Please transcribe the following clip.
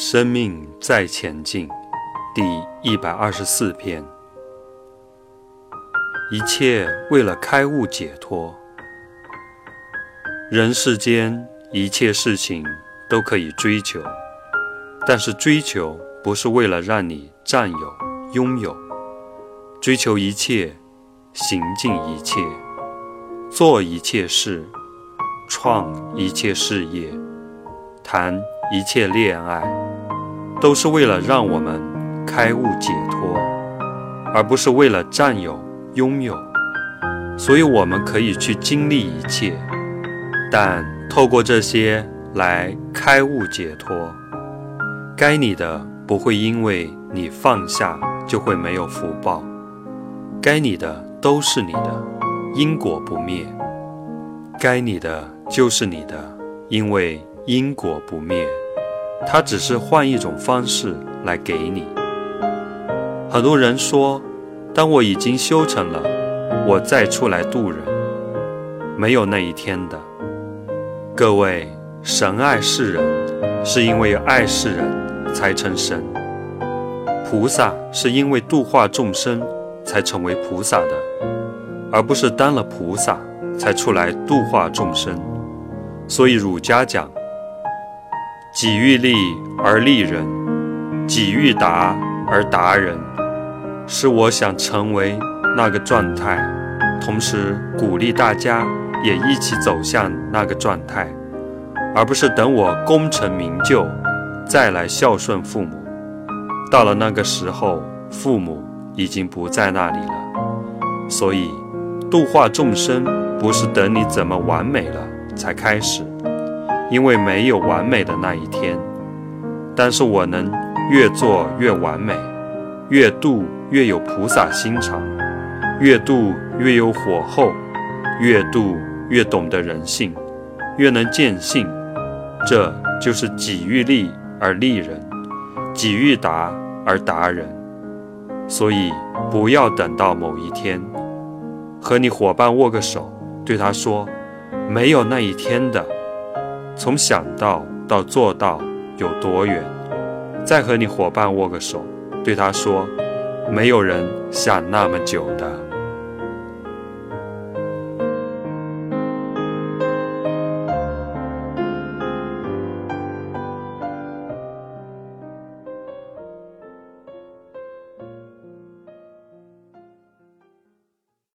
生命在前进，第一百二十四篇。一切为了开悟解脱。人世间一切事情都可以追求，但是追求不是为了让你占有、拥有。追求一切，行尽一切，做一切事，创一切事业，谈一切恋爱，都是为了让我们开悟解脱，而不是为了占有、拥有。所以我们可以去经历一切，但透过这些来开悟解脱。该你的不会因为你放下就会没有福报。该你的都是你的，因果不灭；该你的就是你的，因为因果不灭。它只是换一种方式来给你。很多人说，当我已经修成了，我再出来度人，没有那一天的。各位，神爱世人，是因为爱世人才成神；菩萨是因为度化众生。才成为菩萨的，而不是当了菩萨才出来度化众生。所以儒家讲：己欲立而立人，己欲达而达人。是我想成为那个状态，同时鼓励大家也一起走向那个状态，而不是等我功成名就再来孝顺父母。到了那个时候，父母。已经不在那里了，所以度化众生不是等你怎么完美了才开始，因为没有完美的那一天。但是我能越做越完美，越度越有菩萨心肠，越度越有火候，越度越懂得人性，越能见性。这就是己欲立而立人，己欲达而达人。所以，不要等到某一天，和你伙伴握个手，对他说：“没有那一天的。”从想到到做到有多远？再和你伙伴握个手，对他说：“没有人想那么久的。”